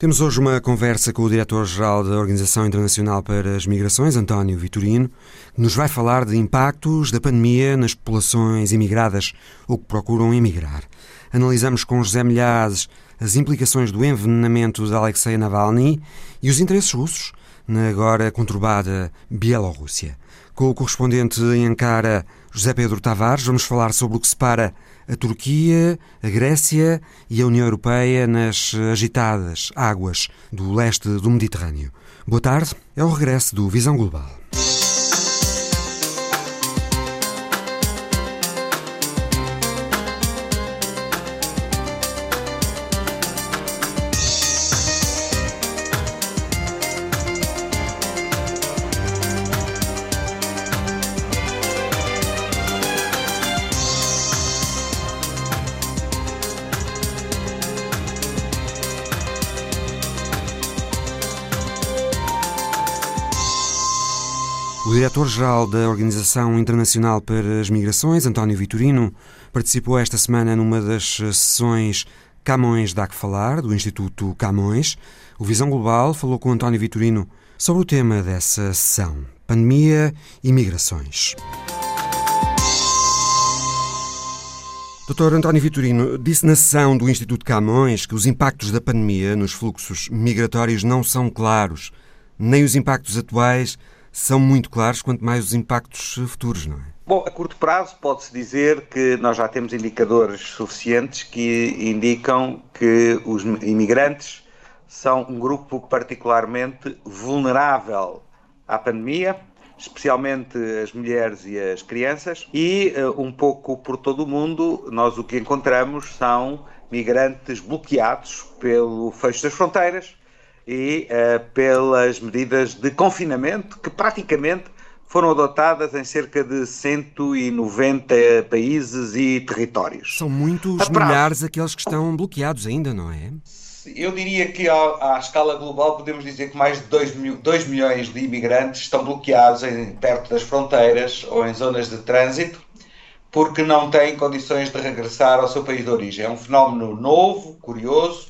Temos hoje uma conversa com o diretor-geral da Organização Internacional para as Migrações, António Vitorino, que nos vai falar de impactos da pandemia nas populações imigradas ou que procuram emigrar. Analisamos com José Milhazes as implicações do envenenamento de Alexei Navalny e os interesses russos na agora conturbada Bielorrússia. Com o correspondente em Ankara, José Pedro Tavares, vamos falar sobre o que separa a Turquia, a Grécia e a União Europeia nas agitadas águas do leste do Mediterrâneo. Boa tarde, é o regresso do Visão Global. Diretor-geral da Organização Internacional para as Migrações, António Vitorino, participou esta semana numa das sessões Camões Dá que Falar, do Instituto Camões. O Visão Global falou com António Vitorino sobre o tema dessa sessão: pandemia e migrações. Dr. António Vitorino disse na sessão do Instituto Camões que os impactos da pandemia nos fluxos migratórios não são claros, nem os impactos atuais são muito claros, quanto mais os impactos futuros, não é? Bom, a curto prazo pode-se dizer que nós já temos indicadores suficientes que indicam que os imigrantes são um grupo particularmente vulnerável à pandemia, especialmente as mulheres e as crianças, e uh, um pouco por todo o mundo, nós o que encontramos são migrantes bloqueados pelo fecho das fronteiras, e uh, pelas medidas de confinamento que praticamente foram adotadas em cerca de 190 países e territórios. São muitos milhares aqueles que estão bloqueados ainda, não é? Eu diria que à, à escala global podemos dizer que mais de 2, mil, 2 milhões de imigrantes estão bloqueados em, perto das fronteiras ou em zonas de trânsito porque não têm condições de regressar ao seu país de origem. É um fenómeno novo, curioso,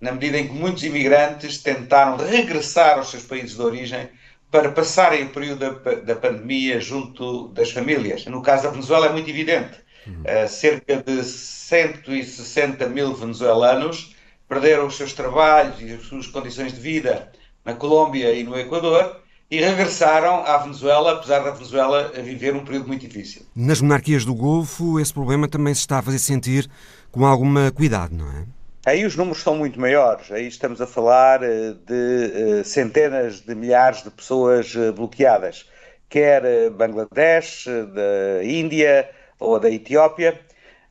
na medida em que muitos imigrantes tentaram regressar aos seus países de origem para passarem o período da, da pandemia junto das famílias. No caso da Venezuela é muito evidente. Uhum. Uh, cerca de 160 mil venezuelanos perderam os seus trabalhos e as suas condições de vida na Colômbia e no Equador e regressaram à Venezuela, apesar da Venezuela viver um período muito difícil. Nas monarquias do Golfo, esse problema também se está a fazer sentir com alguma cuidado, não é? Aí os números são muito maiores, aí estamos a falar eh, de eh, centenas de milhares de pessoas eh, bloqueadas, quer Bangladesh, da Índia ou da Etiópia.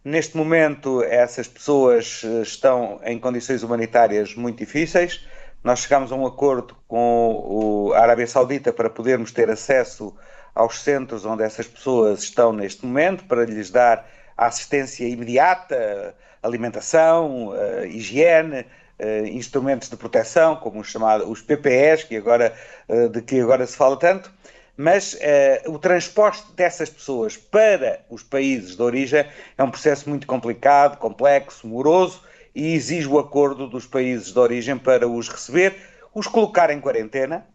Neste momento, essas pessoas estão em condições humanitárias muito difíceis. Nós chegamos a um acordo com a Arábia Saudita para podermos ter acesso aos centros onde essas pessoas estão neste momento, para lhes dar assistência imediata, alimentação, uh, higiene, uh, instrumentos de proteção, como os chamados os PPEs, que agora, uh, de que agora se fala tanto, mas o transporte dessas pessoas para os países de origem é um processo muito complicado, complexo, moroso e exige o acordo dos países de origem para os receber, os colocar em quarentena,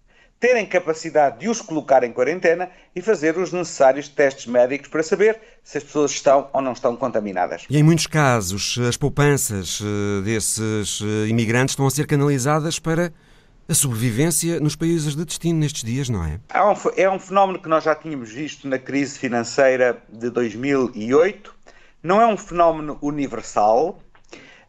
terem capacidade de os colocar em quarentena e fazer os necessários testes médicos para saber se as pessoas estão ou não estão contaminadas. E em muitos casos, as poupanças eh, desses eh, imigrantes estão a ser canalizadas para a sobrevivência nos países de destino nestes dias, não é? É um fenómeno que nós já tínhamos visto na crise financeira de 2008. Não é um fenómeno universal,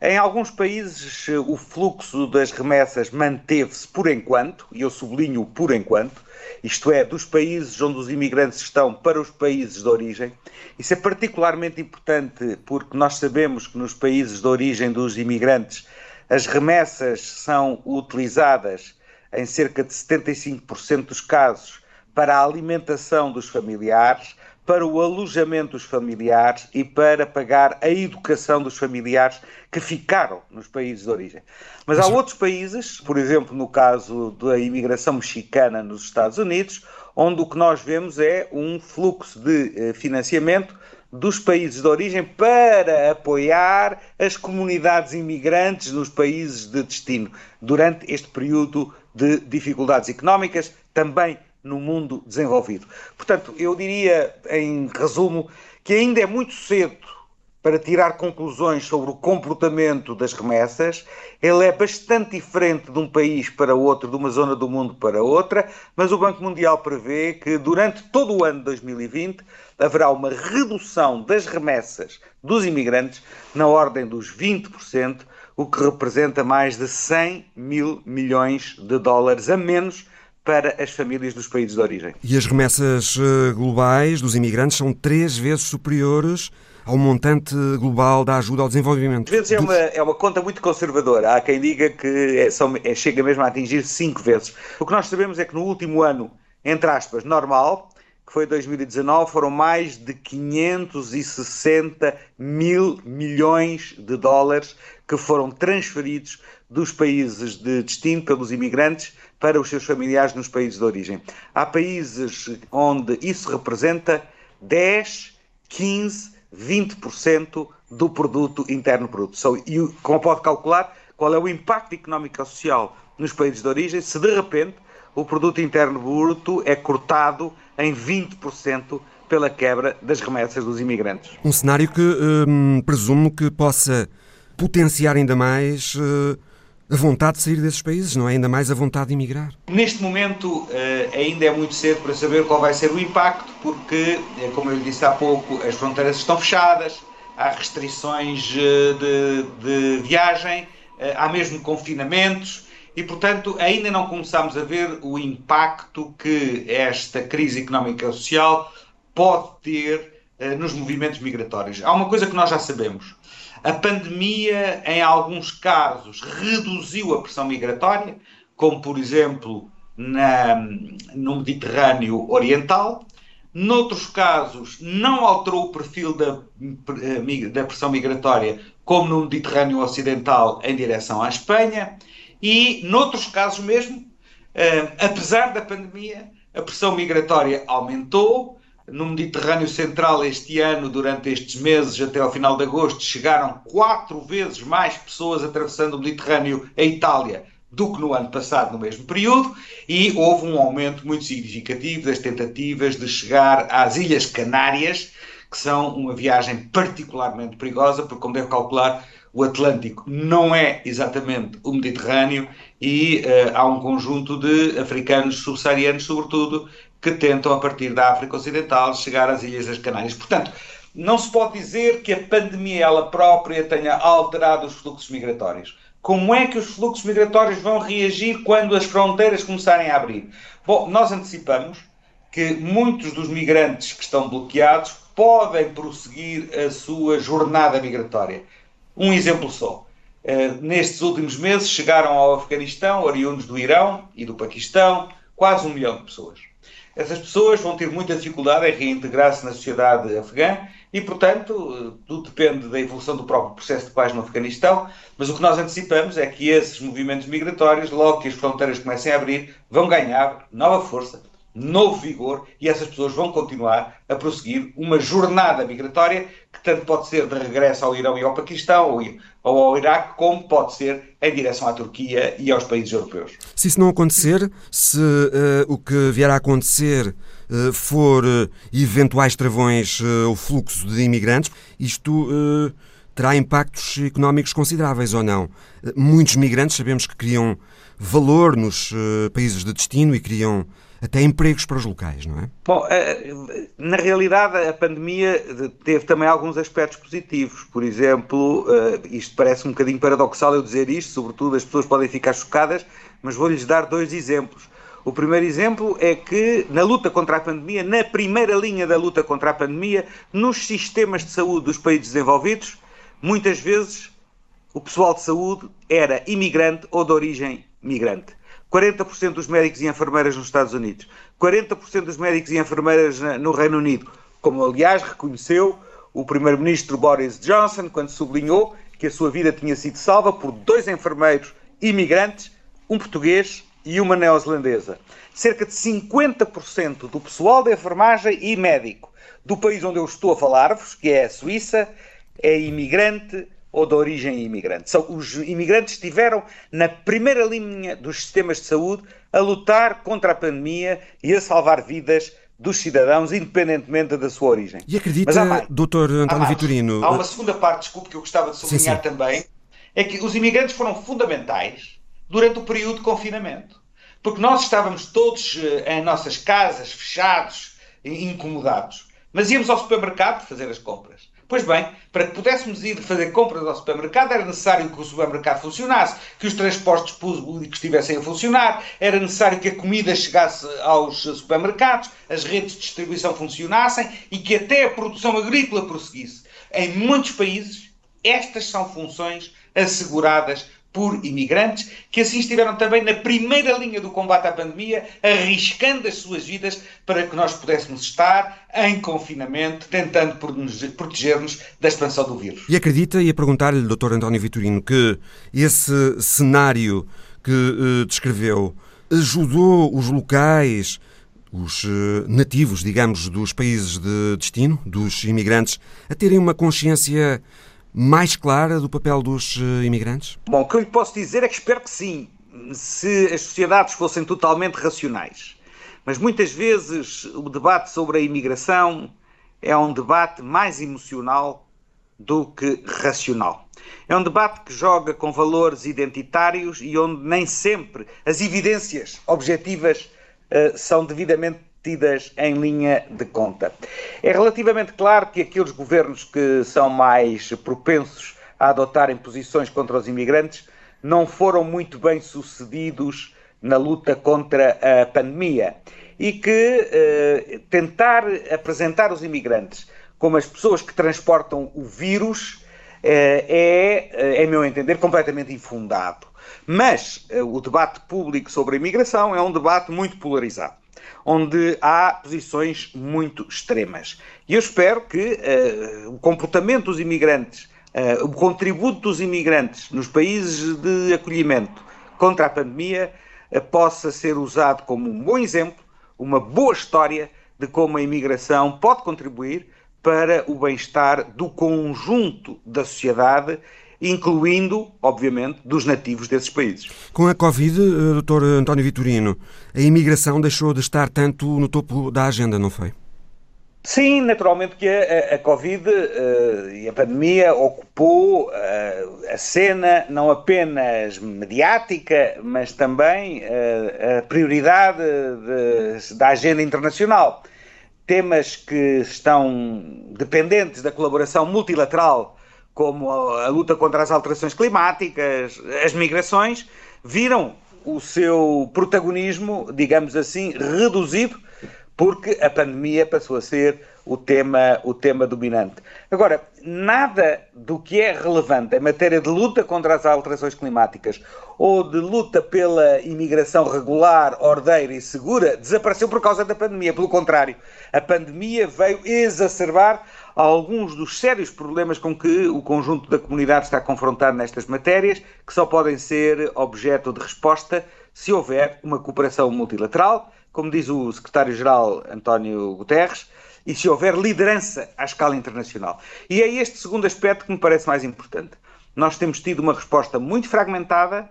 em alguns países o fluxo das remessas manteve-se por enquanto, e eu sublinho por enquanto, isto é, dos países onde os imigrantes estão para os países de origem. Isso é particularmente importante porque nós sabemos que nos países de origem dos imigrantes as remessas são utilizadas em cerca de 75% dos casos para a alimentação dos familiares, para o alojamento dos familiares e para pagar a educação dos familiares que ficaram nos países de origem. Mas há outros países, por exemplo, no caso da imigração mexicana nos Estados Unidos, onde o que nós vemos é um fluxo de eh, financiamento dos países de origem para apoiar as comunidades imigrantes nos países de destino durante este período de dificuldades económicas, também no mundo desenvolvido. Portanto, eu diria, em resumo, que ainda é muito cedo para tirar conclusões sobre o comportamento das remessas. Ele é bastante diferente de um país para outro, de uma zona do mundo para outra, mas o Banco Mundial prevê que durante todo o ano de 2020 haverá uma redução das remessas dos imigrantes na ordem dos 20%, o que representa mais de 100 mil milhões de dólares a menos para as famílias dos países de origem. E as remessas eh, globais dos imigrantes são três vezes superiores ao montante global da ajuda ao desenvolvimento. Às vezes é uma, é uma conta muito conservadora. Há quem diga que é, são, é, chega mesmo a atingir cinco vezes. O que nós sabemos é que no último ano, entre aspas, normal, que foi 2019, foram mais de 560 mil milhões de dólares que foram transferidos dos países de destino pelos imigrantes para os seus familiares nos países de origem. Há países onde isso representa 10, 15, 20% do produto interno bruto. E como pode calcular, qual é o impacto económico e social nos países de origem se de repente o produto interno bruto é cortado em 20% pela quebra das remessas dos imigrantes. Um cenário que hum, presumo que possa potenciar ainda mais uh, a vontade de sair desses países, não é? Ainda mais a vontade de emigrar. Neste momento uh, ainda é muito cedo para saber qual vai ser o impacto, porque, eh, como eu lhe disse há pouco, as fronteiras estão fechadas, há restrições de, de viagem, há mesmo confinamentos e, portanto, ainda não começamos a ver o impacto que esta crise económica e social pode ter nos movimentos migratórios. Há uma coisa que nós já sabemos. A pandemia, em alguns casos, reduziu a pressão migratória, como, por exemplo, na, no Mediterrâneo Oriental. Noutros casos, não alterou o perfil da, eh, da pressão migratória, como no Mediterrâneo Ocidental em direção à Espanha. E, noutros casos mesmo, uh, apesar da pandemia, a pressão migratória aumentou. No Mediterrâneo Central, este ano, durante estes meses, até ao final de agosto, chegaram quatro vezes mais pessoas atravessando o Mediterrâneo a Itália do que no ano passado, no mesmo período, e houve um aumento muito significativo das tentativas de chegar às Ilhas Canárias, que são uma viagem particularmente perigosa, porque, como deve calcular, o Atlântico não é exatamente o Mediterrâneo e uh, há um conjunto de africanos subsaarianos, sobretudo, que tentam, a partir da África Ocidental, chegar às Ilhas das Canárias. Portanto, não se pode dizer que a pandemia ela própria tenha alterado os fluxos migratórios. Como é que os fluxos migratórios vão reagir quando as fronteiras começarem a abrir? Bom, nós antecipamos que muitos dos migrantes que estão bloqueados podem prosseguir a sua jornada migratória. Um exemplo só. Uh, nestes últimos meses chegaram ao Afeganistão, oriundos do Irão e do Paquistão, quase um milhão de pessoas. Essas pessoas vão ter muita dificuldade em reintegrar-se na sociedade afegã e, portanto, tudo depende da evolução do próprio processo de paz no Afeganistão, mas o que nós antecipamos é que esses movimentos migratórios, logo que as fronteiras comecem a abrir, vão ganhar nova força, novo vigor e essas pessoas vão continuar a prosseguir uma jornada migratória que tanto pode ser de regresso ao Irão e ao Paquistão ou, ao Iraque, como pode ser em direção à Turquia e aos países europeus. Se isso não acontecer, se uh, o que vier a acontecer uh, for uh, eventuais travões o fluxo de imigrantes, isto terá impactos económicos consideráveis ou não? Muitos migrantes sabemos que criam valor nos países de destino e criam até empregos para os locais, não é? Bom, eh, na realidade a pandemia teve também alguns aspectos positivos. Por exemplo, eh, isto parece um bocadinho paradoxal eu dizer isto, sobretudo as pessoas podem ficar chocadas, mas vou-lhes dar dois exemplos. O primeiro exemplo é que na luta contra a pandemia, na primeira linha da luta contra a pandemia, nos sistemas de saúde dos países desenvolvidos, muitas vezes o pessoal de saúde era imigrante ou de origem migrante. 40% dos médicos e enfermeiras nos Estados Unidos, 40% dos médicos e enfermeiras no Reino Unido, como aliás reconheceu o primeiro-ministro Boris Johnson quando sublinhou que a sua vida tinha sido salva por dois enfermeiros imigrantes, um português e uma neozelandesa. Cerca de 50% do pessoal da enfermagem e médico do país onde eu estou a falar-vos, que é a Suíça, é imigrante ou de origem imigrante. São, os imigrantes estiveram na primeira linha dos sistemas de saúde a lutar contra a pandemia e a salvar vidas dos cidadãos, independentemente da sua origem. E acredita, doutor António Vitorino... Há uma segunda parte, desculpe, que eu gostava de sublinhar sim, sim. também, é que os imigrantes foram fundamentais durante o período de confinamento. Porque nós estávamos todos eh, em nossas casas, fechados, incomodados. Mas íamos ao supermercado fazer as compras. Pois bem, para que pudéssemos ir fazer compras ao supermercado era necessário que o supermercado funcionasse, que os transportes públicos estivessem a funcionar, era necessário que a comida chegasse aos supermercados, as redes de distribuição funcionassem e que até a produção agrícola prosseguisse. Em muitos países, estas são funções asseguradas por imigrantes, que assim estiveram também na primeira linha do combate à pandemia, arriscando as suas vidas para que nós pudéssemos estar em confinamento, tentando proteger-nos da expansão do vírus. E acredita, e a perguntar-lhe, Dr. António Vitorino, que esse cenário que uh, descreveu ajudou os locais, os uh, nativos, digamos, dos países de destino, dos imigrantes, a terem uma consciência mais clara do papel dos eh, imigrantes? Bom, o que eu lhe posso dizer é que espero que sim, se as sociedades fossem totalmente racionais. Mas muitas vezes o debate sobre a imigração é um debate mais emocional do que racional. É um debate que joga com valores identitários e onde nem sempre as evidências objetivas uh, são devidamente tidas em linha de conta. É relativamente claro que aqueles governos que são mais propensos a adotarem posições contra os imigrantes não foram muito bem sucedidos na luta contra a pandemia e que eh, tentar apresentar os imigrantes como as pessoas que transportam o vírus eh, é, em meu entender, completamente infundado. Mas eh, o debate público sobre a imigração é um debate muito polarizado onde há posições muito extremas. E eu espero que uh, o comportamento dos imigrantes, uh, o contributo dos imigrantes nos países de acolhimento contra a pandemia uh, possa ser usado como um bom exemplo, uma boa história de como a imigração pode contribuir para o bem-estar do conjunto da sociedade incluindo, obviamente, dos nativos desses países. Com a Covid, eh, Dr. António Vitorino, a imigração deixou de estar tanto no topo da agenda, não foi? Sim, naturalmente que a, a Covid uh, e a pandemia ocupou uh, a cena não apenas mediática, mas também uh, a prioridade de, da agenda internacional. Temas que estão dependentes da colaboração multilateral como a, luta contra as alterações climáticas, as migrações, viram o seu protagonismo, digamos assim, reduzido, porque a pandemia passou a ser o tema, o tema dominante. Agora, nada do que é relevante em matéria de luta contra as alterações climáticas ou de luta pela imigração regular, ordeira e segura desapareceu por causa da pandemia. Pelo contrário, a pandemia veio exacerbar alguns dos sérios problemas com que o conjunto da comunidade está confrontado nestas matérias, que só podem ser objeto de resposta se houver uma cooperação multilateral, como diz o secretário-geral António Guterres, e se houver liderança à escala internacional. E é este segundo aspecto que me parece mais importante. Nós temos tido uma resposta muito fragmentada,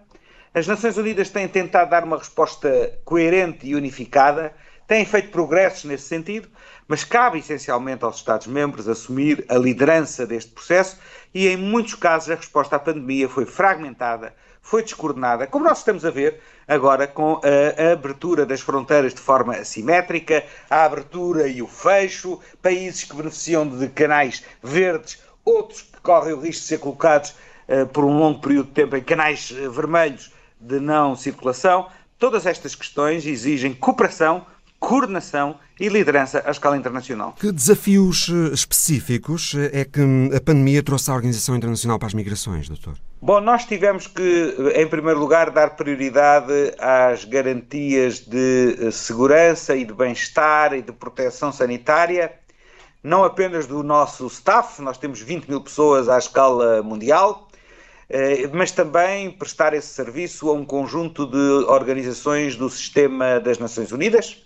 as Nações Unidas têm tentado dar uma resposta coerente e unificada, têm feito progressos nesse sentido, mas cabe essencialmente aos Estados-membros assumir a liderança deste processo e, em muitos casos, a resposta à pandemia foi fragmentada, foi descoordenada, como nós estamos a ver agora com a, abertura das fronteiras de forma assimétrica, a abertura e o fecho, países que beneficiam de canais verdes, outros que correm o risco de ser colocados uh, por um longo período de tempo em canais uh, vermelhos de não circulação. Todas estas questões exigem cooperação coordenação e liderança à escala internacional. Que desafios eh, específicos eh, é que a pandemia trouxe à Organização Internacional para as Migrações, doutor? Bom, nós tivemos que, eh, em primeiro lugar, dar prioridade às garantias de segurança e de bem-estar e de proteção sanitária, não apenas do nosso staff, nós temos 20 mil pessoas à escala mundial, mas também prestar esse serviço a um conjunto de organizações do sistema das Nações Unidas,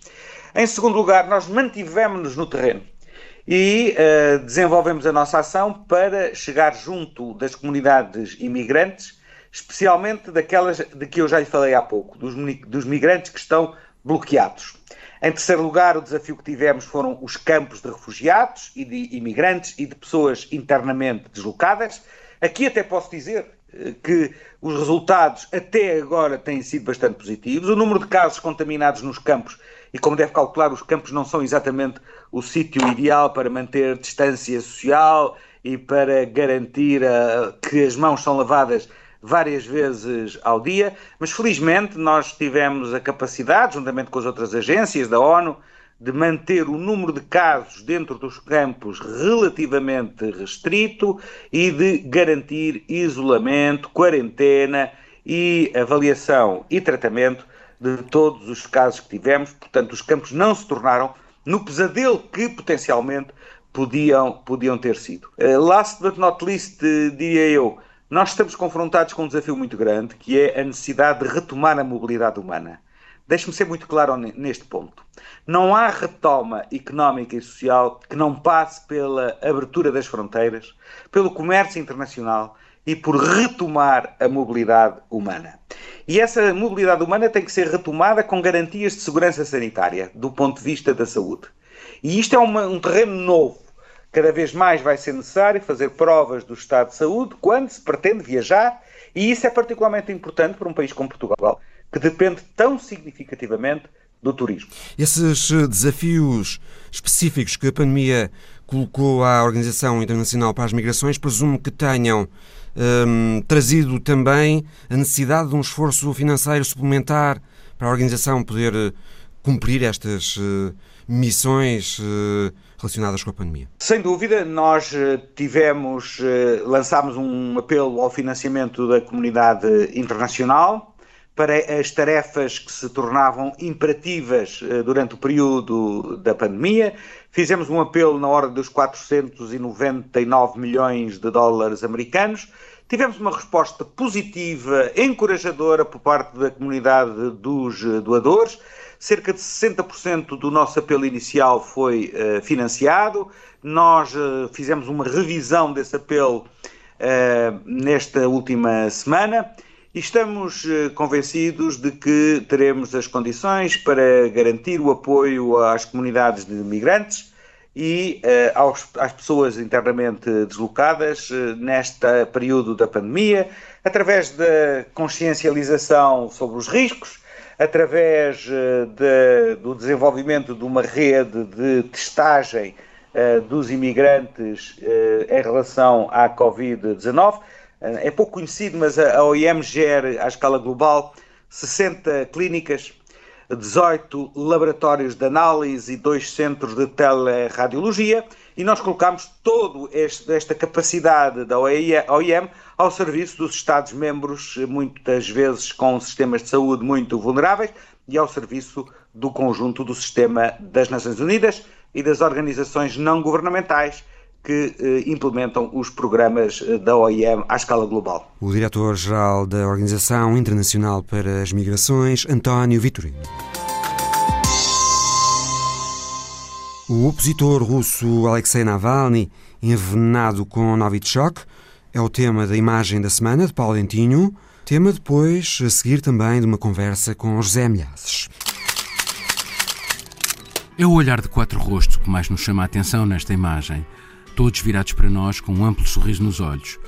em segundo lugar, nós mantivemos-nos no terreno e uh, desenvolvemos a nossa ação para chegar junto das comunidades imigrantes, especialmente daquelas de que eu já lhe falei há pouco, dos, dos migrantes que estão bloqueados. Em terceiro lugar, o desafio que tivemos foram os campos de refugiados e de imigrantes e de pessoas internamente deslocadas. Aqui até posso dizer eh, que os resultados até agora têm sido bastante positivos. O número de casos contaminados nos campos e, como deve calcular, os campos não são exatamente o sítio ideal para manter distância social e para garantir uh, que as mãos são lavadas várias vezes ao dia, mas felizmente nós tivemos a capacidade, juntamente com as outras agências da ONU, de manter o número de casos dentro dos campos relativamente restrito e de garantir isolamento, quarentena e avaliação e tratamento de todos os casos que tivemos, portanto, os campos não se tornaram no pesadelo que potencialmente podiam, podiam ter sido. Uh, last but not least, uh, diria eu, nós estamos confrontados com um desafio muito grande, que é a necessidade de retomar a mobilidade humana. Deixe-me ser muito claro neste ponto. Não há retoma económica e social que não passe pela abertura das fronteiras, pelo comércio internacional e por retomar a mobilidade humana. E essa mobilidade humana tem que ser retomada com garantias de segurança sanitária, do ponto de vista da saúde. E isto é uma, um terreno novo. Cada vez mais vai ser necessário fazer provas do estado de saúde quando se pretende viajar, e isso é particularmente importante para um país como Portugal, que depende tão significativamente do turismo. Esses eh, desafios específicos que a pandemia colocou à Organização Internacional para as Migrações, presumo que tenham um, trazido também a necessidade de um esforço financeiro suplementar para a organização poder eh, cumprir estas uh, missões uh, relacionadas com a pandemia? Sem dúvida, nós tivemos, lançámos um apelo ao financiamento da comunidade internacional para as tarefas que se tornavam imperativas durante o período da pandemia. Fizemos um apelo na ordem dos 499 milhões de dólares americanos Tivemos uma resposta positiva, encorajadora por parte da comunidade dos doadores. Cerca de 60% do nosso apelo inicial foi uh, financiado. Nós uh, fizemos uma revisão desse apelo uh, nesta última semana estamos convencidos de que teremos as condições para garantir o apoio às comunidades de migrantes e uh, aos, às pessoas internamente deslocadas uh, neste período da pandemia, através da consciencialização sobre os riscos, através uh, de, do desenvolvimento de uma rede de testagem dos imigrantes em relação à Covid-19. É pouco conhecido, mas a, a OIM gera, à escala global, 60 clínicas 18 laboratórios de análise e dois centros de teleradiologia e nós colocamos toda esta capacidade da OIM ao serviço dos Estados-membros, muitas vezes com sistemas de saúde muito vulneráveis, e ao serviço do conjunto do sistema das Nações Unidas e das organizações não governamentais que eh, implementam os programas eh, da OIM à escala global. O diretor-geral da Organização Internacional para as Migrações, António Vitorino. O opositor russo Alexei Navalny, envenenado com Novichok, é o tema da imagem da semana de Paulo Dentinho, tema depois a seguir também de uma conversa com José Milhazes. É o olhar de quatro rostos que mais nos chama a atenção nesta imagem todos virados para nós com um amplo sorriso nos olhos.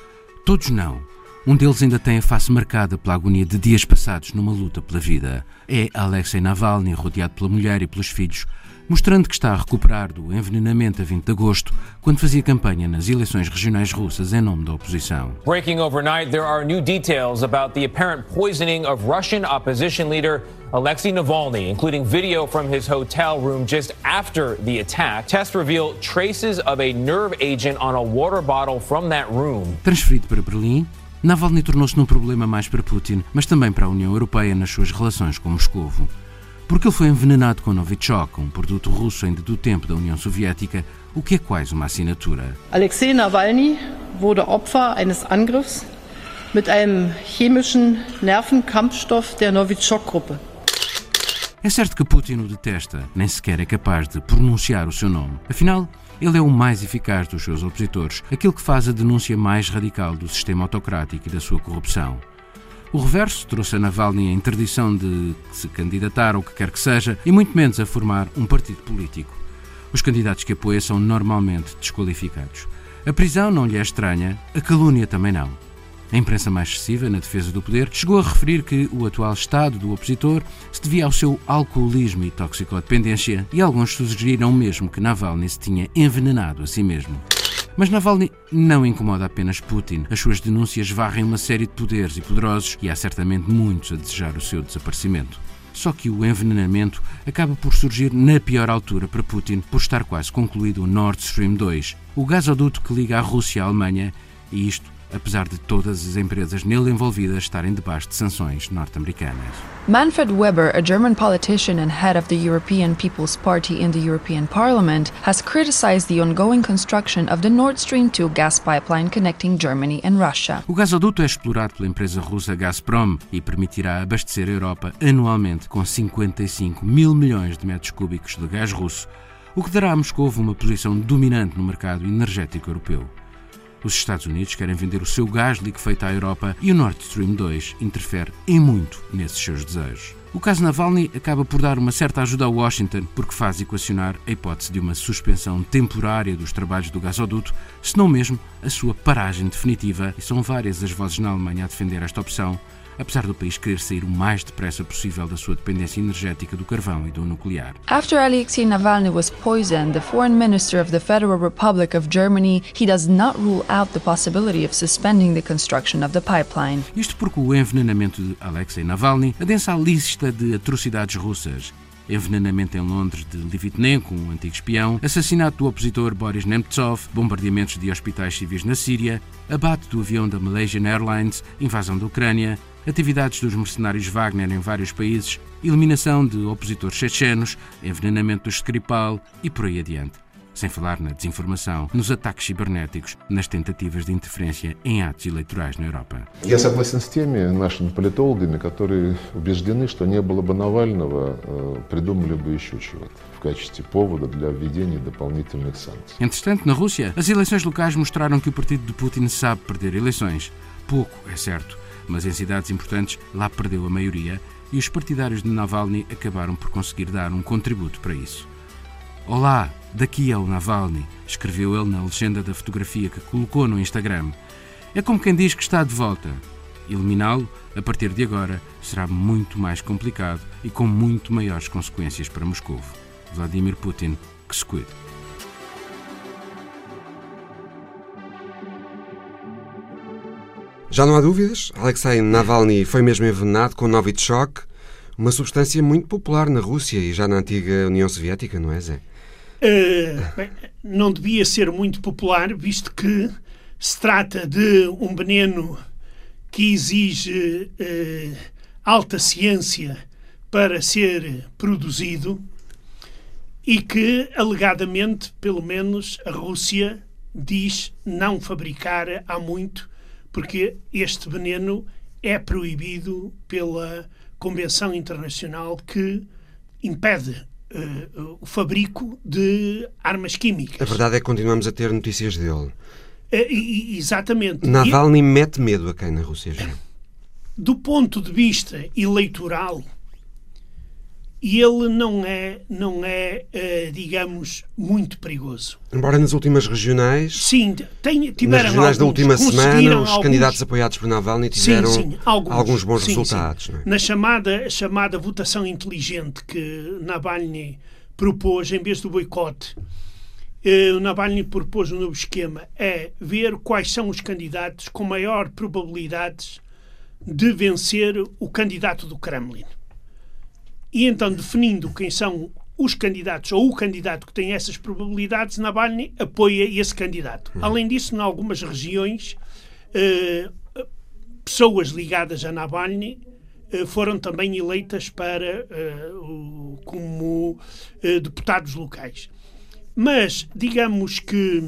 Todos não. Um deles ainda tem a face marcada pela agonia de dias passados numa luta pela vida. É Alexei Navalny, rodeado pela mulher e pelos filhos, mostrando que está a recuperar do envenenamento a 20 de agosto, quando fazia campanha nas eleições regionais russas em nome da oposição. Breaking overnight, there are new details about the apparent poisoning of Russian opposition leader Alexei Navalny, including video from his hotel room just after the attack. Tests reveal traces of a nerve agent on a water bottle from that room. Transferido para Berlim, Navalny tornou-se num problema mais para Putin, mas também para a União Europeia nas suas relações com Moscovo porque ele foi envenenado com Novichok, um produto russo ainda do tempo da União Soviética, o que é quase uma assinatura. Alexei Nawalny wurde Opfer eines Angriffs mit einem chemischen Nervenkampfstoff der Novichok-Gruppe. É certo que Putin o detesta, nem sequer é capaz de pronunciar o seu nome. Afinal, ele é o mais eficaz dos seus opositores, aquele que faz a denúncia mais radical do sistema autocrático e da sua corrupção. O reverso trouxe a Navalny a interdição de se candidatar ou o que quer que seja, e muito menos a formar um partido político. Os candidatos que apoia são normalmente desqualificados. A prisão não lhe é estranha, a calúnia também não. A imprensa mais excessiva, na defesa do poder, chegou a referir que o atual estado do opositor se devia ao seu alcoolismo e toxicodependência, e alguns sugeriram mesmo que Navalny se tinha envenenado a si mesmo. Mas Navalny não incomoda apenas Putin. As suas denúncias varrem uma série de poderes e poderosos e há certamente muitos a desejar o seu desaparecimento. Só que o envenenamento acaba por surgir na pior altura para Putin, por estar quase concluído o Nord Stream 2, o gasoduto que liga a Rússia à Alemanha, e isto apesar de todas as empresas nele envolvidas estarem debaixo de sanções norte-americanas. Manfred Weber, a German politician and head of the European People's Party in the European Parliament, has criticized the ongoing construction of the Nord Stream 2 gas pipeline connecting Germany and Russia. O gasoduto é explorado pela empresa russa Gazprom e permitirá abastecer a Europa anualmente com 55 mil milhões de metros cúbicos de gás russo, o que dará a Moscou uma posição dominante no mercado energético europeu. Os Estados Unidos querem vender o seu gás liquefeito à Europa e o Nord Stream 2 interfere em muito nesses seus desejos. O caso Navalny acaba por dar uma certa ajuda a Washington porque faz equacionar a hipótese de uma suspensão temporária dos trabalhos do gasoduto, se não mesmo a sua paragem definitiva, e são várias as vozes na Alemanha a defender esta opção, apesar do país querer sair o mais depressa possível da sua dependência energética do carvão e do nuclear. After Alexei Navalny was poisoned, the foreign minister of the Federal Republic of Germany, he does not rule out the possibility of suspending the construction of the pipeline. Isto porque o envenenamento de Alexei Navalny adensa a lista de atrocidades russas envenenamento em Londres de Livitnenko, um antigo espião, assassinato do opositor Boris Nemtsov, bombardeamentos de hospitais civis na Síria, abate do avião da Malaysian Airlines, invasão da Ucrânia, atividades dos mercenários Wagner em vários países, eliminação de opositores chechenos, envenenamento do Skripal. E por aí adiante Sem falar na desinformação, nos ataques cibernéticos, nas tentativas de interferência em atos eleitorais na Europa. Я согласен с теми нашими политологами, которые убеждены, что не было бы Навального, придумали бы еще чего-то в качестве повода для введения дополнительных санкций. Entretanto, na Rússia, as eleições locais mostraram que o partido de Putin sabe perder eleições. Pouco, é certo, mas em cidades importantes lá perdeu a maioria e os partidários de Navalny acabaram por conseguir dar um contributo para isso. Olá, daqui é o Navalny, escreveu ele na legenda da fotografia que colocou no Instagram. É como quem diz que está de volta. Eliminá-lo, a partir de agora, será muito mais complicado e com muito maiores consequências para Moscou. Vladimir Putin, que se cuide. Já não há dúvidas, Alexei Navalny foi mesmo envenenado com Novichok, uma substância muito popular na Rússia e já na antiga União Soviética, não é, Zé? Uh, não devia ser muito popular, visto que se trata de um veneno que exige uh, alta ciência para ser produzido e que, alegadamente, pelo menos a Rússia diz não fabricar há muito porque este veneno é proibido pela Convenção Internacional que impede uh, o fabrico de armas químicas. A verdade é que continuamos a ter notícias dele. Uh, exatamente. Navalny e, mete medo a quem na Rússia já? Do ponto de vista eleitoral, e ele não é, não é uh, digamos, muito perigoso. Embora nas últimas regionais. Sim, tem, tiveram. Nas regionais alguns, da última semana, os alguns, candidatos apoiados por Navalny tiveram sim, sim, alguns, alguns, bons sim, resultados. É? Na chamada, chamada votação inteligente que Navalny propôs, em vez do boicote, uh, Navalny propôs um novo esquema: é ver quais são os candidatos com maior probabilidades de vencer o candidato do Kremlin e então definindo quem são os candidatos ou o candidato que tem essas probabilidades, Navalny apoia esse candidato. Uhum. Além disso, em algumas regiões, eh, pessoas ligadas a Navalny eh, foram também eleitas para eh, o, como eh, deputados locais. Mas, digamos que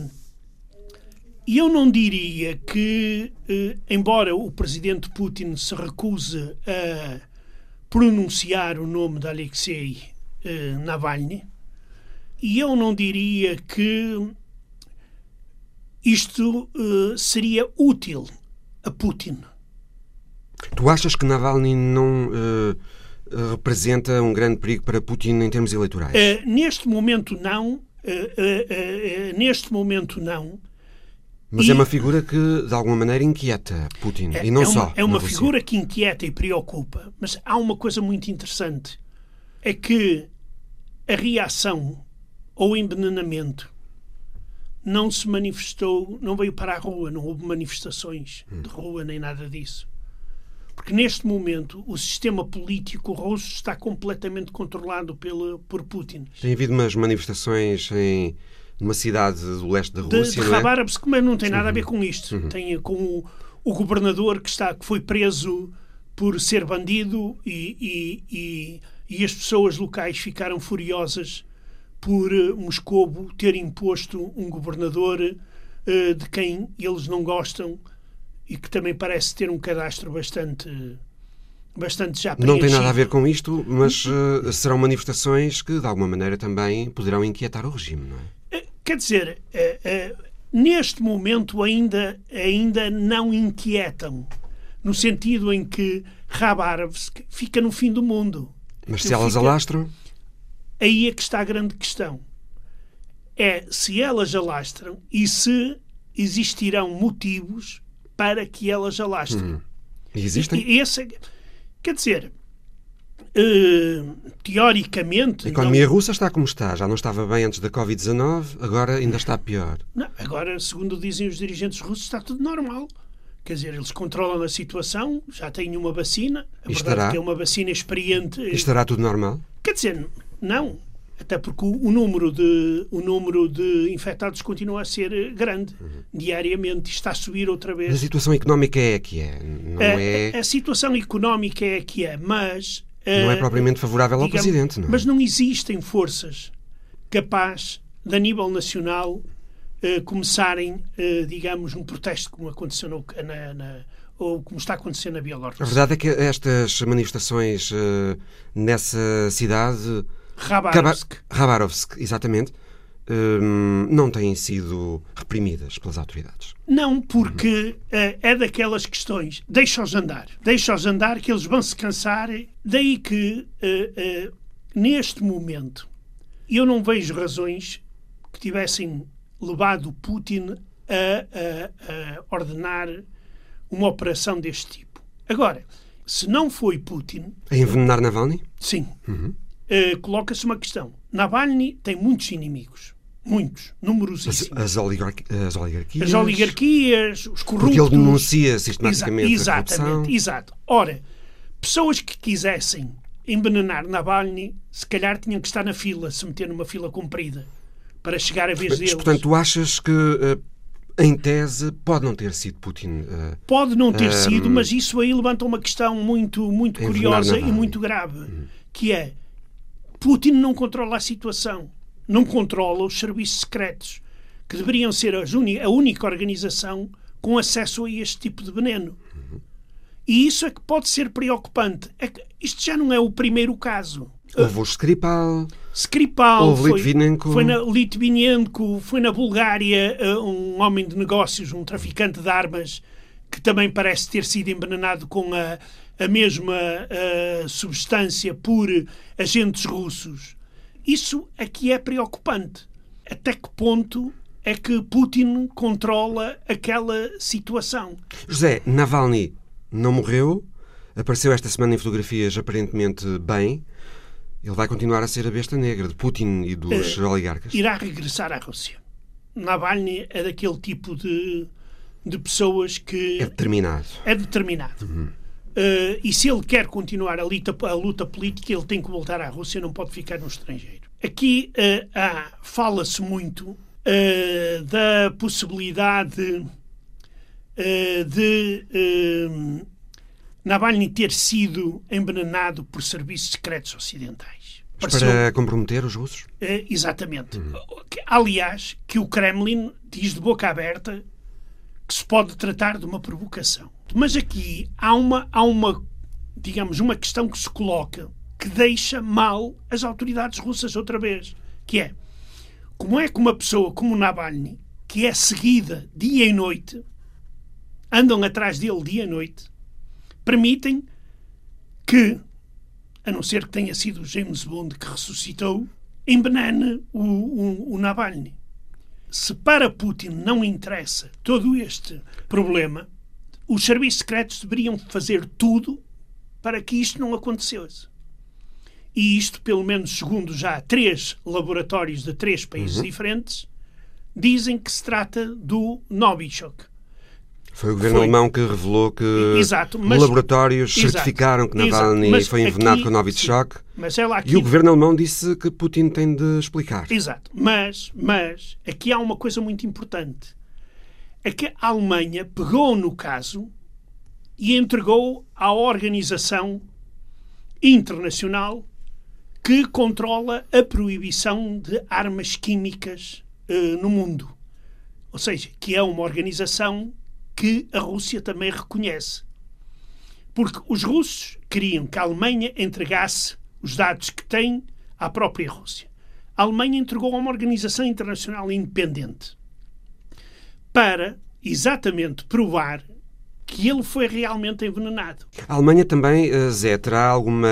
eu não diria que, eh, embora o presidente Putin se recuse a pronunciar o nome de Alexei uh, Navalny e eu não diria que isto uh, seria útil a Putin. Tu achas que Navalny não uh, representa um grande perigo para Putin em termos eleitorais? Neste momento não. neste momento não. Mas é e, é uma figura que, de alguma maneira, inquieta Putin. É, e não é só. é uma figura que inquieta e preocupa. Mas há uma coisa muito interessante. É que a reação ao envenenamento não se manifestou, não veio para a rua, não houve manifestações de rua nem nada disso. Porque neste momento o sistema político russo está completamente controlado pelo, por Putin. Tem havido umas manifestações em uma cidade do leste da Rússia, de, de não é? Mas não tem nada a ver com isto. Uhum. Tem com o, o, governador que, está, que foi preso por ser bandido e, e, e, e as pessoas locais ficaram furiosas por uh, Moscovo ter imposto um governador uh, de quem eles não gostam e que também parece ter um cadastro bastante bastante já preenchido. Não tem nada a ver com isto, mas uh, serão manifestações que de alguma maneira também poderão inquietar o regime, não é? Quer dizer, neste momento ainda ainda não inquietam, no sentido em que Khabarovsk fica no fim do mundo. Mas se elas fica... alastram? Aí é que está a grande questão. É se elas alastram e se existirão motivos para que elas alastrem. Hum. Existem? E, esse, é quer dizer, teoricamente. A economia não... russa está como está. Já não estava bem antes da Covid-19, agora ainda está pior. Não, agora, segundo dizem os dirigentes russos, está tudo normal. Quer dizer, eles controlam a situação, já têm uma vacina. A e verdade é que é uma vacina experiente. E estará tudo normal? Quer dizer, não. Até porque o, número, de, o número de infectados continua a ser grande uhum. diariamente está a subir outra vez. A situação económica é a que é, não a, é... A situação económica é a que é, mas... Não é propriamente favorável ao digamos, Presidente, não é? Mas não existem forças capazes, de a nível nacional, uh, começarem, uh, digamos, um protesto como aconteceu no, na, na ou como está acontecendo na Bielorrússia. A verdade é que estas manifestações nessa cidade Khabarovsk. Khabarovsk, exatamente. Não têm sido reprimidas pelas autoridades. Não, porque uh, é daquelas questões. Deixa-os andar. Deixa-os andar que eles vão se cansar. Daí que, uh, uh, neste momento, eu não vejo razões que tivessem levado Putin a, a, a ordenar uma operação deste tipo. Agora, se não foi Putin. A envenenar Navalny? Sim. Uhum. Uh, coloca-se uma questão. Navalny tem muitos inimigos. Muitos. Numerosíssimos. As, as, oligarqui as oligarquias. As oligarquias, os corruptos. Porque ele denuncia sistematicamente Exa Exatamente, exato. Ora, pessoas que quisessem envenenar Navalny, se calhar tinham que estar na fila, se meter numa fila comprida, para chegar a vez Mas, deles. Portanto, tu achas que, uh, em tese, pode não ter sido Putin? Uh, pode não ter sido, mas isso aí levanta uma questão muito, muito curiosa e muito grave, hum. que é Putin não controla a situação, não controla os serviços secretos, que deveriam ser a única organização com acesso a este tipo de veneno. E isso é que pode ser preocupante. É que isto já não é o primeiro caso. Houve o Skripal. Skripal houve foi, Litvinenko. Foi na Litvinenko, foi na Bulgária eh, um homem de negócios, um traficante de armas, que também parece ter sido envenenado com a, a mesma uh, substância por agentes russos. Isso aqui é preocupante. Até que ponto é que Putin controla aquela situação? José, Navalny não morreu, apareceu esta semana em fotografias aparentemente bem. Ele vai continuar a ser a besta negra de Putin e dos uh, oligarcas? Irá regressar à Rússia. Navalny é daquele tipo de, de pessoas que. É determinado. É determinado. Uhum. Uh, e se ele quer continuar a luta, a luta política, ele tem que voltar à Rússia, não pode ficar no estrangeiro. Aqui uh, fala-se muito uh, da possibilidade de Navalny ter sido envenenado por serviços secretos ocidentais. Para comprometer os russos? exatamente. Uhum. Aliás, que o Kremlin diz de boca aberta que se pode tratar de uma provocação. Mas aqui há uma, há uma digamos, uma questão que se coloca que deixa mal as autoridades russas outra vez, que é como é que uma pessoa como Navalny, que é seguida dia e noite, andam atrás dele dia e noite, permitem que, a não ser que tenha sido James Bond que ressuscitou, envenene o, o, o Navalny. Se para Putin não interessa todo este problema, os serviços secretos deveriam fazer tudo para que isto não acontecesse. E isto, pelo menos segundo já três laboratórios de três países uhum. diferentes, dizem que se trata do Novichok. Foi o governo foi. alemão que revelou que exato, mas, laboratórios exato, certificaram que Navalny foi envenenado aqui, com Novichok. Mas ela aqui, e o governo alemão disse que Putin tem de explicar. Exato. Mas, mas aqui há uma coisa muito importante. É que a Alemanha pegou no caso e entregou à organização internacional que controla a proibição de armas químicas uh, no mundo. Ou seja, que é uma organização que a Rússia também reconhece. Porque os russos queriam que a Alemanha entregasse os dados que tem à própria Rússia. A Alemanha entregou a uma organização internacional independente para exatamente provar que ele foi realmente envenenado. A Alemanha também, eh, Zé, terá alguma.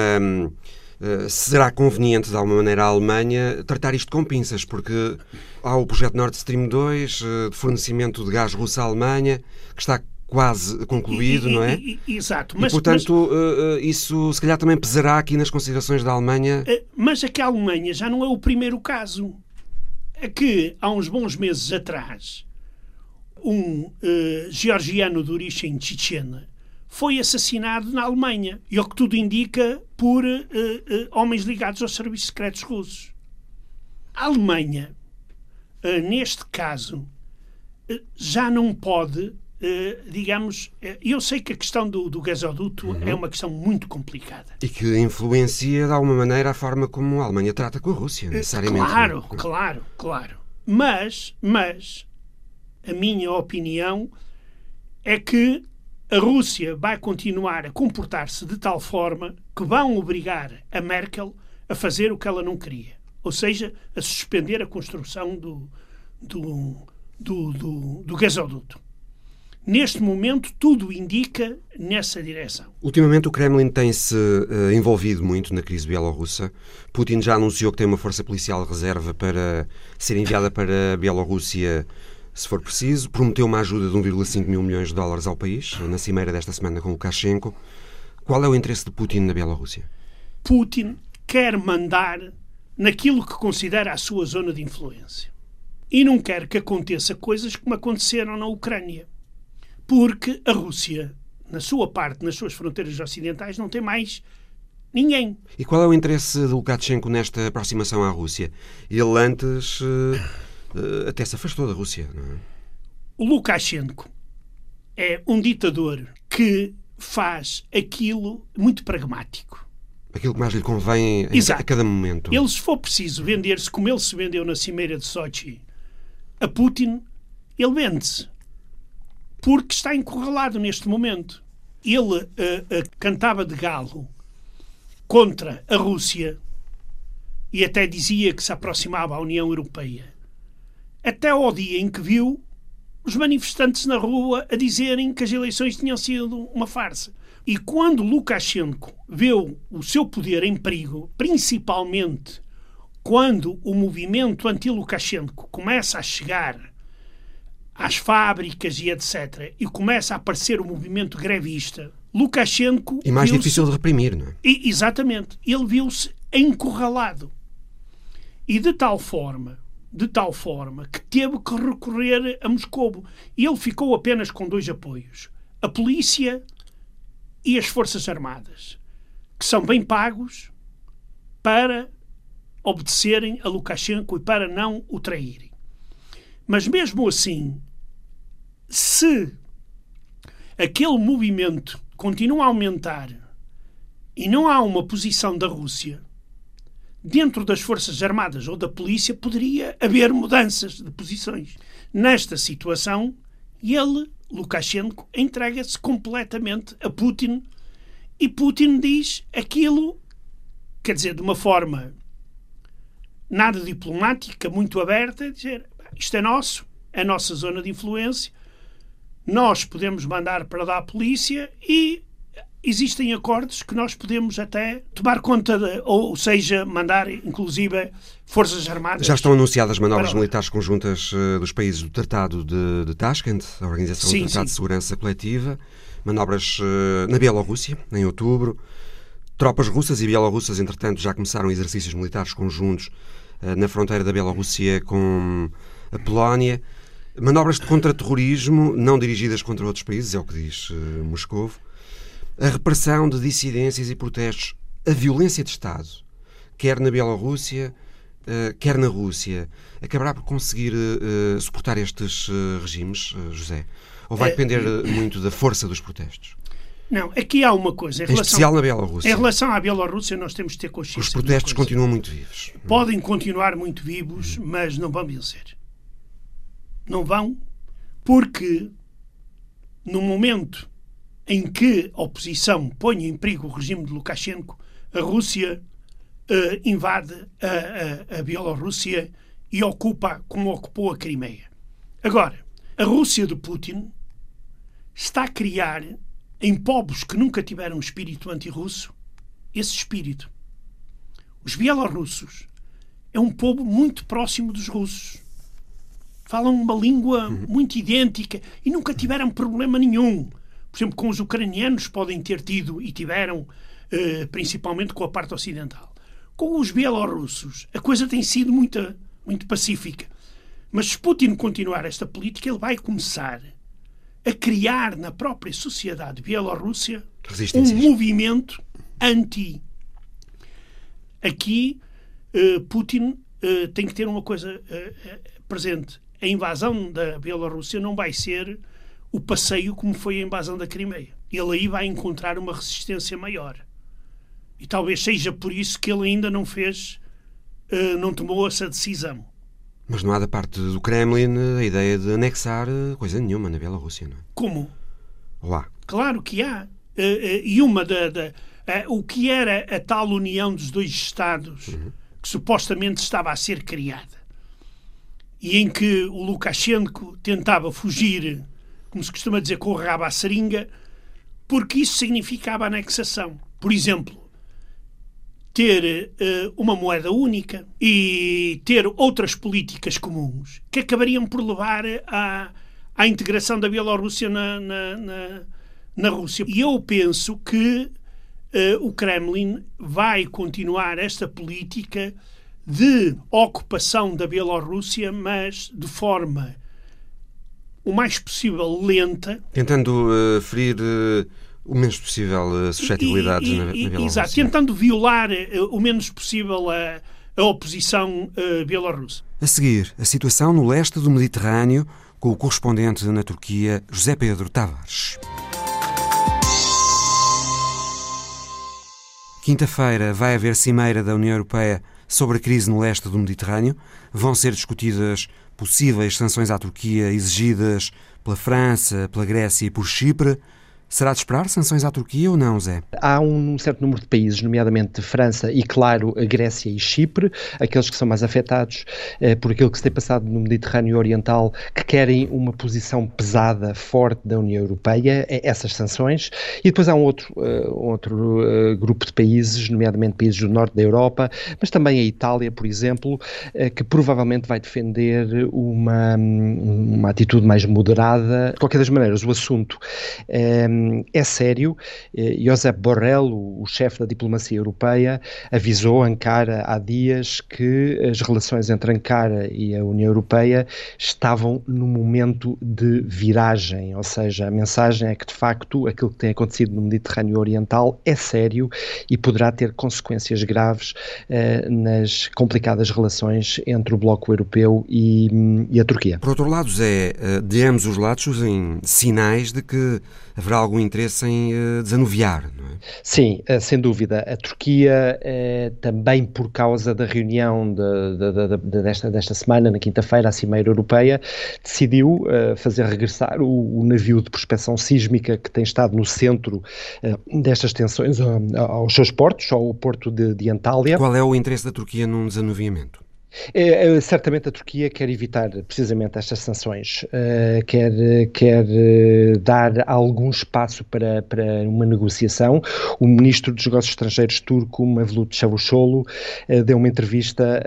Eh, será conveniente, de alguma maneira, a Alemanha tratar isto com pinças, porque há o projeto Nord Stream 2 eh, de fornecimento de gás russo à Alemanha, que está quase concluído, e, não é? E, exato. Mas, e, portanto, mas, isso se calhar também pesará aqui nas considerações da Alemanha. Mas é que a Alemanha já não é o primeiro caso. É que há uns bons meses atrás um uh, georgiano de origem tchetchena foi assassinado na Alemanha, e ao que tudo indica, por uh, uh, homens ligados aos serviços secretos russos. A Alemanha, neste caso, já não pode, digamos. eu sei que a questão do, do gasoduto uhum. é uma questão muito complicada. E que influencia, de alguma maneira, a forma como a Alemanha trata com a Rússia, necessariamente. Claro, claro, claro. Mas, mas a minha opinião é que a Rússia vai continuar a comportar-se de tal forma que vão obrigar a Merkel a fazer o que ela não queria. Ou seja, a suspender a construção do, do, do, do, do gasoduto. Neste momento, tudo indica nessa direção. Ultimamente, o Kremlin tem-se uh, envolvido muito na crise bielorrussa. Putin já anunciou que tem uma força policial reserva para ser enviada para a Bielorrússia se for preciso. Prometeu uma ajuda de 1,5 mil milhões de dólares ao país, na cimeira desta semana com Lukashenko. Qual é o interesse de Putin na Bielorrússia? Putin quer mandar naquilo que considera a sua zona de influência. E não quer que aconteça coisas como aconteceram na Ucrânia. Porque a Rússia, na sua parte, nas suas fronteiras ocidentais, não tem mais ninguém. E qual é o interesse de Lukashenko nesta aproximação à Rússia? Ele antes uh, até se afastou da Rússia. É? O Lukashenko é um ditador que faz aquilo muito pragmático. Aquilo que mais lhe convém a cada momento. Ele, se for preciso vender-se como ele se vendeu na Cimeira de Sochi a Putin, ele vende-se. Porque está encurralado neste momento. Ele uh, uh, cantava de galo contra a Rússia e até dizia que se aproximava à União Europeia até ao dia em que viu os manifestantes na rua a dizerem que as eleições tinham sido uma farsa. E quando Lukashenko viu o seu poder em perigo, principalmente quando o movimento anti-Lukashenko começa a chegar às fábricas e etc., e começa a aparecer o movimento grevista, Lukashenko. E mais difícil de reprimir, não é? E, exatamente. Ele viu-se encurralado. E de tal forma de tal forma que teve que recorrer a Moscovo. E ele ficou apenas com dois apoios: a polícia e as Forças Armadas, que são bem pagos para obedecerem a Lukashenko e para não o traírem. Mas mesmo assim, se aquele movimento continua a aumentar e não há uma posição da Rússia dentro das Forças Armadas ou da Polícia poderia haver mudanças de posições. Nesta situação, ele, Lukashenko, entrega-se completamente a Putin e Putin diz aquilo, quer dizer, de uma forma nada diplomática, muito aberta, dizer isto é nosso, é a nossa zona de influência, nós podemos mandar para lá a polícia e existem acordos que nós podemos até tomar conta, de, ou seja, mandar inclusive forças armadas. Já estão anunciadas manobras militares conjuntas uh, dos países do Tratado de, de Tashkent, a Organização sim, do Tratado sim. de Segurança Coletiva, manobras uh, na Bielorrússia, em outubro. Tropas russas e bielorrussas, entretanto, já começaram exercícios militares conjuntos uh, na fronteira da Bielorrússia com a Polónia. Manobras de contra-terrorismo não dirigidas contra outros países, é o que diz uh, Moscovo. A repressão de dissidências e protestos, a violência de Estado, quer na Bielorrússia, uh, quer na Rússia, acabará por conseguir uh, suportar estes regimes, José? Ou vai depender muito da força dos protestos? Não, aqui há uma coisa. Em, em especial na Bielorrússia. Em relação à Bielorrússia, nós temos de ter consciência. Os protestos continuam muito vivos. Podem continuar muito vivos, hum. mas não vão vencer. Não vão, porque no momento em que a oposição põe em perigo o regime de Lukashenko, a Rússia uh, invade a, a, a Bielorrússia e ocupa como ocupou a Crimeia. Agora, a Rússia de Putin está a criar em povos que nunca tiveram espírito antirrusso esse espírito. Os bielorrussos é um povo muito próximo dos russos falam uma língua muito idêntica e nunca tiveram problema nenhum. Por exemplo, com os ucranianos podem ter tido e tiveram, eh, principalmente com a parte ocidental. Com os bielorrussos, a coisa tem sido muito, muito pacífica. Mas se Putin continuar esta política, ele vai começar a criar na própria sociedade bielorrússia um movimento anti. Aqui, eh, Putin eh, tem que ter uma coisa presente a invasão da Bielorrússia não vai ser o passeio como foi a invasão da Crimeia. Ele aí vai encontrar uma resistência maior. E talvez seja por isso que ele ainda não fez, uh, não tomou essa decisão. Mas não há da parte do Kremlin a ideia de anexar eh, coisa nenhuma na Bielorrússia, não é? Como? Lá. Claro que há. Uh, uh, e uma da. da o que era a tal união dos dois Estados uhum. que supostamente estava a ser criada e em que o Lukashenko tentava fugir, como se costuma dizer, com o rabo à seringa, porque isso significava anexação. Por exemplo, ter uh, uma moeda única e ter outras políticas comuns que acabariam por levar à, à integração da Bielorrússia na, na, na, na Rússia. E eu penso que uh, o Kremlin vai continuar esta política de ocupação da Bielorrússia, mas de forma o mais possível lenta. Tentando uh, ferir uh, o menos possível as suscetibilidades e, e, na, na Bielorrússia. Exato, tentando violar uh, o menos possível a, a oposição uh, bielorrussa. A seguir, a situação no leste do Mediterrâneo, com o correspondente na Turquia, José Pedro Tavares. Quinta-feira vai haver cimeira da União Europeia sobre a crise no leste do Mediterrâneo. Vão ser discutidas possíveis sanções à Turquia exigidas pela França, pela Grécia e por Chipre. Será de esperar sanções à Turquia ou não, Zé? Há um certo número de países, nomeadamente França e, claro, a Grécia e Chipre, aqueles que são mais afetados eh, por aquilo que se tem passado no Mediterrâneo Oriental, que querem uma posição pesada, forte da União Europeia, é essas sanções. E depois há um outro, uh, outro uh, grupo de países, nomeadamente países do norte da Europa, mas também a Itália, por exemplo, uh, que provavelmente vai defender uma, uma atitude mais moderada. De qualquer das maneiras, o assunto é sério. Eh, Josep Borrell, o, chefe da diplomacia europeia, avisou Ankara há dias que as relações entre Ankara e a União Europeia estavam no momento de viragem, ou seja, a mensagem é que de facto aquilo que tem acontecido no Mediterrâneo Oriental é sério e poderá ter consequências graves eh, nas complicadas relações entre o Bloco Europeu e, e, a Turquia. Por outro lado, Zé, eh, de ambos os lados surgem sinais de que haverá algum interesse em uh, desanuviar, não é? Sim, uh, sem dúvida. A Turquia, uh, também por causa da reunião de, de, de, desta, desta semana, na quinta-feira, a Cimeira Europeia, decidiu fazer regressar o, o, navio de prospecção sísmica que tem estado no centro destas tensões aos seus portos, ao porto de, de Antália. Qual é o interesse da Turquia num desanuviamento? É, é, certamente a Turquia quer evitar precisamente estas sanções, uh, quer, quer uh, dar algum espaço para, para uma negociação. O ministro dos Negócios Estrangeiros turco, Mevlut Çavuşoğlu, uh, deu uma entrevista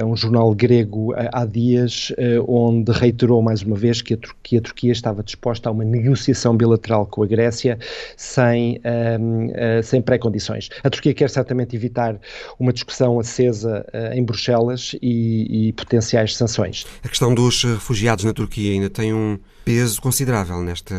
a um jornal grego há dias, onde reiterou mais uma vez que a, Turquia, a Turquia estava disposta a uma negociação bilateral com a Grécia sem, um, sem pré-condições. A Turquia quer certamente evitar uma discussão acesa em Bruxelas e, e potenciais sanções. A questão dos refugiados na Turquia ainda tem um peso considerável nesta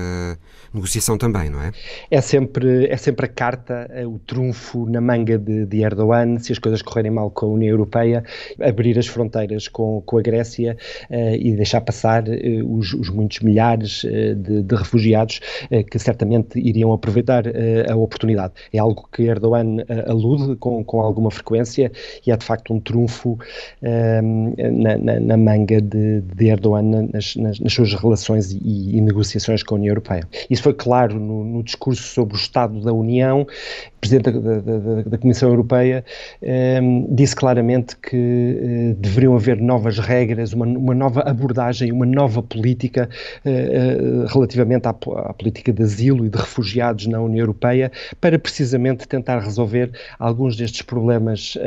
negociação também, não é? É sempre, é sempre a carta, é o trunfo na manga de, de, Erdogan, se as coisas correrem mal com a União Europeia, abrir as fronteiras com, com a Grécia uh, e deixar passar uh, os, os, muitos milhares uh, de, de, refugiados que certamente iriam aproveitar a oportunidade. É algo que Erdogan alude com, com alguma frequência e é de facto um trunfo na, na, na, manga de, de Erdogan nas, nas, nas suas relações e, e, negociações com a União Europeia. Isso foi claro no, no discurso sobre o Estado da União. O Presidente da, da, da Comissão Europeia eh, disse claramente que eh, deveriam haver novas regras, uma, uma, nova abordagem, uma nova política eh, relativamente à, à, política de asilo e de refugiados na União Europeia, para precisamente tentar resolver alguns destes problemas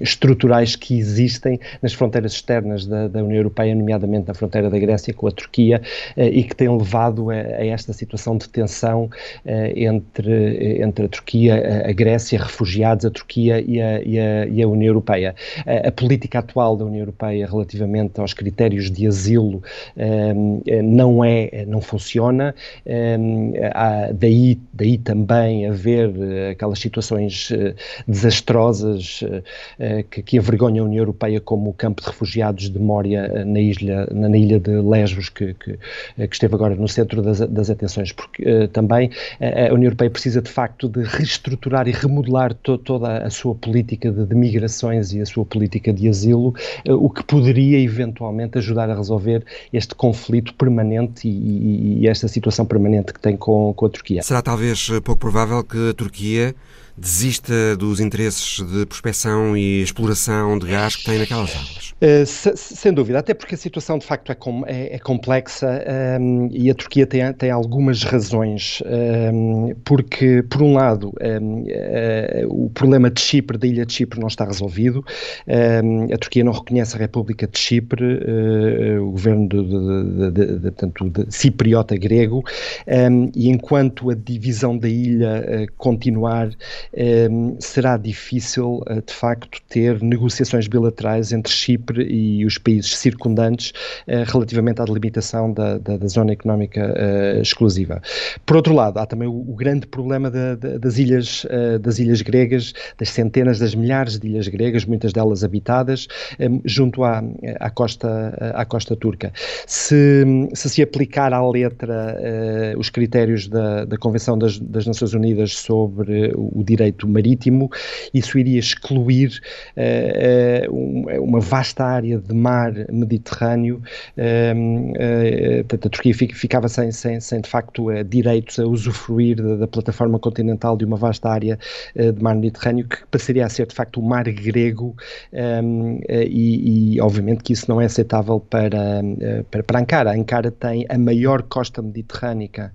estruturais que existem nas fronteiras externas da, da União Europeia, nomeadamente na fronteira da Grécia com a Turquia, e que têm levado a, a esta situação de tensão entre, entre a Turquia, a, Grécia, refugiados, a Turquia e a, e a, e a União Europeia. A, a, política atual da União Europeia relativamente aos critérios de asilo não é, não funciona, daí, daí também haver aquelas situações desastrosas que, que envergonham a União Europeia como o campo de refugiados de Mória na ilha, na ilha de Lesbos, que, que, que esteve agora no centro das, das atenções, porque uh, também a União Europeia precisa de facto de reestruturar e remodelar to, toda a sua política de, de, migrações e a sua política de asilo, uh, o que poderia eventualmente ajudar a resolver este conflito permanente e, e, e esta situação permanente que tem com, com a Turquia. Será talvez pouco provável que a Turquia desista dos interesses de prospecção e exploração de gás que tem naquelas águas? Se, sem dúvida, até porque a situação de facto é, com, é, é complexa um, ehm, e a Turquia tem, tem algumas razões, um, ehm, porque, por um lado, um, ehm, uh, eh, o problema de Chipre, da ilha de Chipre, não está resolvido. a Turquia não reconhece a República de Chipre, uh, o governo de, de, de, de, tanto de cipriota grego, e enquanto a divisão da ilha continuar será difícil, eh, de facto, ter negociações bilaterais entre Chipre e os países circundantes eh, relativamente à delimitação da, da, da zona económica eh, exclusiva. Por outro lado, há também o, o grande problema da, das, ilhas, das ilhas gregas, das centenas, das milhares de ilhas gregas, muitas delas habitadas, ehm, junto à, à, costa, à costa turca. Se, se se aplicar à letra os critérios da, da Convenção das, das Nações Unidas sobre o direito marítimo, isso iria excluir uh, uma vasta área de mar Mediterrâneo, uh, a Turquia ficava sem, sem, sem de facto direitos a usufruir da, da, plataforma continental de uma vasta área de mar Mediterrâneo que passaria a ser de facto o mar grego um, e, e, obviamente que isso não é aceitável para, para, para Ankara. Ankara tem a maior costa mediterrânica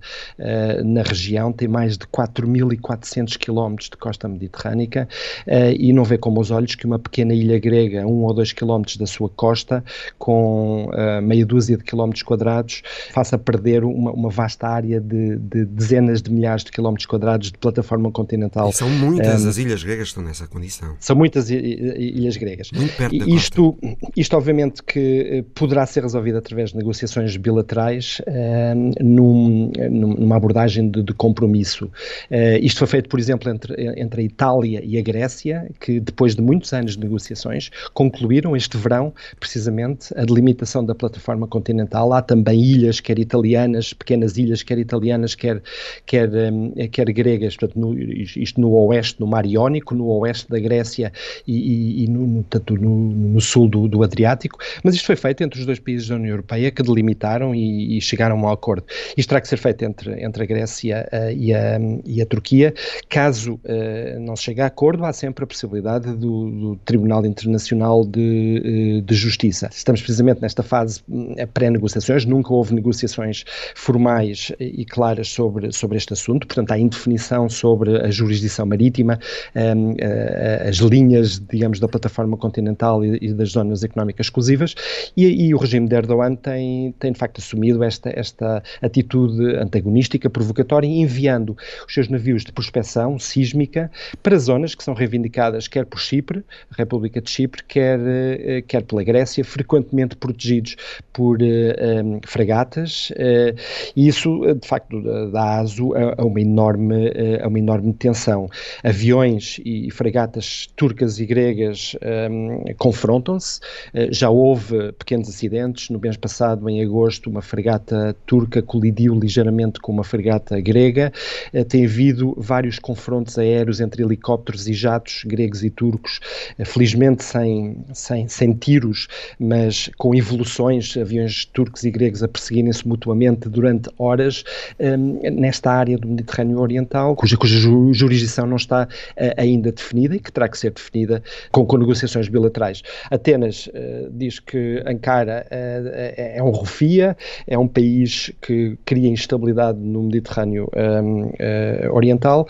na região, tem mais de 4.400 quilómetros de costa mediterrânica uh, e não vê com os olhos que uma pequena ilha grega, um ou dois quilómetros da sua costa, com uh, meia dúzia de quilómetros quadrados, faça perder uma, uma vasta área de, de, dezenas de milhares de quilómetros quadrados de plataforma continental. E são muitas um, as ilhas gregas que estão nessa condição. São muitas ilhas gregas. Muito perto da isto, costa. isto, obviamente, que eh, poderá ser resolvido através de negociações bilaterais num, numa abordagem de, de compromisso. Uh, isto foi feito, por exemplo, entre entre a Itália e a Grécia, que depois de muitos anos de negociações concluíram este verão, precisamente, a delimitação da plataforma continental. Há também ilhas, quer italianas, pequenas ilhas, quer italianas, quer, quer, um, quer gregas, portanto, no, isto no oeste, no Mar Iónico, no oeste da Grécia e, e, e no, tanto no, no sul do, do, Adriático, mas isto foi feito entre os dois países da União Europeia que delimitaram e, e chegaram a um acordo. Isto terá que ser feito entre, entre a Grécia uh, e, a, e a Turquia. Caso não se chegue a acordo, há sempre a possibilidade do, do Tribunal Internacional de, uh, de Justiça. Estamos precisamente nesta fase pré-negociações, nunca houve negociações formais e claras sobre, sobre este assunto, portanto há indefinição sobre a jurisdição marítima, um, as linhas, digamos, da plataforma continental e, das zonas económicas exclusivas, e, e, o regime de Erdogan tem, tem de facto assumido esta, esta atitude antagonística, provocatória, enviando os seus navios de prospecção sísmica para zonas que são reivindicadas quer por Chipre, República de Chipre, quer, eh, quer pela Grécia, frequentemente protegidos por uh, eh, um, fragatas, uh, e isso, de facto, dá aso a, uma enorme, a uma enorme tensão. Aviões e fragatas turcas e gregas um, confrontam-se, uh, já houve pequenos acidentes, no mês passado, em agosto, uma fragata turca colidiu ligeiramente com uma fragata grega, tem havido vários confrontos aéreos entre helicópteros e jatos gregos e turcos, felizmente sem, sem, sem tiros, mas com evoluções, aviões turcos e gregos a perseguirem-se mutuamente durante horas um, nesta área do Mediterrâneo Oriental, cuja, cuja jurisdição não está uh, ainda definida e que terá que ser definida com, com negociações bilaterais. Atenas uh, diz que Ankara uh, é um refia, é um país que cria instabilidade no Mediterrâneo um, Oriental.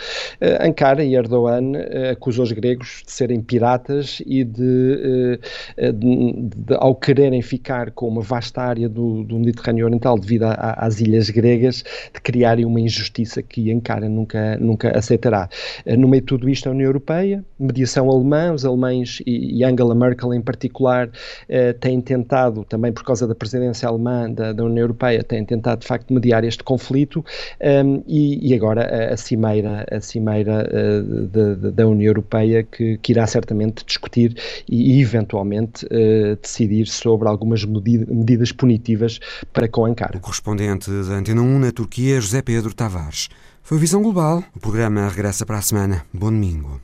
Ankara e Erdogan acusou os gregos de serem piratas e de, de, de, ao quererem ficar com uma vasta área do, do Mediterrâneo Oriental devido a, a, às ilhas gregas, de criarem uma injustiça que Ankara nunca, nunca aceitará. No meio de tudo isto, a União Europeia, mediação alemã, os alemães e, Angela Merkel em particular eh, têm tentado, também por causa da presidência alemã da, da União Europeia, têm tentado de facto mediar este conflito um, e, e, agora a, a cimeira, a cimeira de, de, da União Europeia que, que, irá certamente discutir e, eventualmente uh, decidir sobre algumas medidas punitivas para com Ankara. O correspondente da Antena 1 na Turquia, José Pedro Tavares. Foi Visão Global. O programa regressa para a semana. Bom domingo.